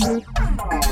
Música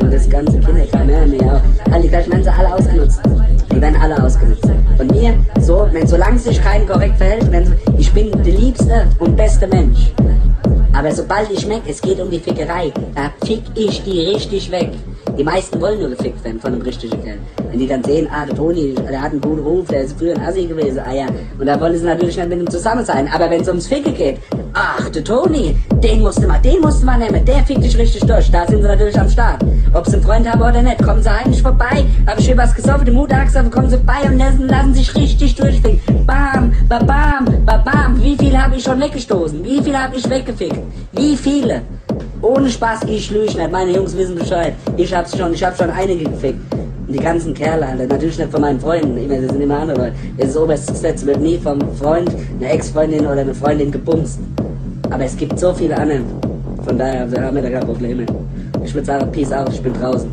und das ganze Kinderkram hören wir auch. Alle, gleich werden sie alle ausgenutzt. Die werden alle ausgenutzt. Und mir, so, wenn solange sich kein korrekt verhält, wenn, ich bin der liebste und beste Mensch. Aber sobald ich merke, es geht um die Fickerei, da fick ich die richtig weg. Die meisten wollen nur gefickt werden von einem richtigen Kerl. Wenn die dann sehen, ah, der Toni, der hat einen guten Ruf, der ist früher ein Assi gewesen, ah ja. Und da wollen sie natürlich nicht mit ihm zusammen sein. Aber wenn es ums Ficken geht, ach, der Toni, den musste man, den musste man nehmen, der fickt dich richtig durch. Da sind sie natürlich am Start. Ob sie einen Freund haben oder nicht, kommen sie eigentlich vorbei. Hab ich hier was gesoffen, die gesagt, kommen sie vorbei und lassen, lassen sich richtig durchficken. Bam, babam, babam. Wie viele habe ich schon weggestoßen? Wie viele habe ich weggefickt? Wie viele? Ohne Spaß, ich lüge nicht. Meine Jungs wissen Bescheid. Ich hab's schon, ich hab schon einige gefickt. Und die ganzen Kerle, Alter, natürlich nicht von meinen Freunden, immer, das sind immer andere Leute. Das oberste Gesetz wird nie vom Freund, einer Ex-Freundin oder einer Freundin gebumst. Aber es gibt so viele andere. Von daher haben wir da keine Probleme. Ich würde sagen, Peace out, ich bin draußen.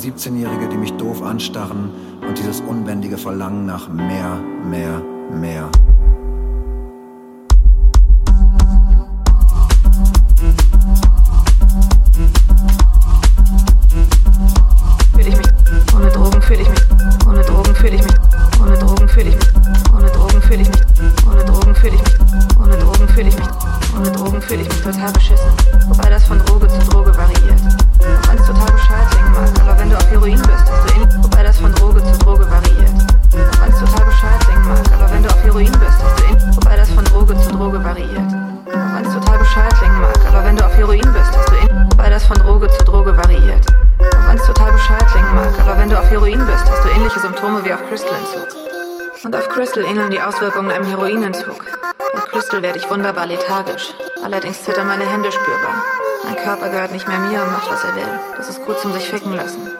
17-Jährige, die mich doof anstarrt. Auswirkungen einem Heroinentzug. Im Crystal werde ich wunderbar lethargisch. Allerdings zittern meine Hände spürbar. Mein Körper gehört nicht mehr mir und macht, was er will. Das ist gut zum sich ficken lassen.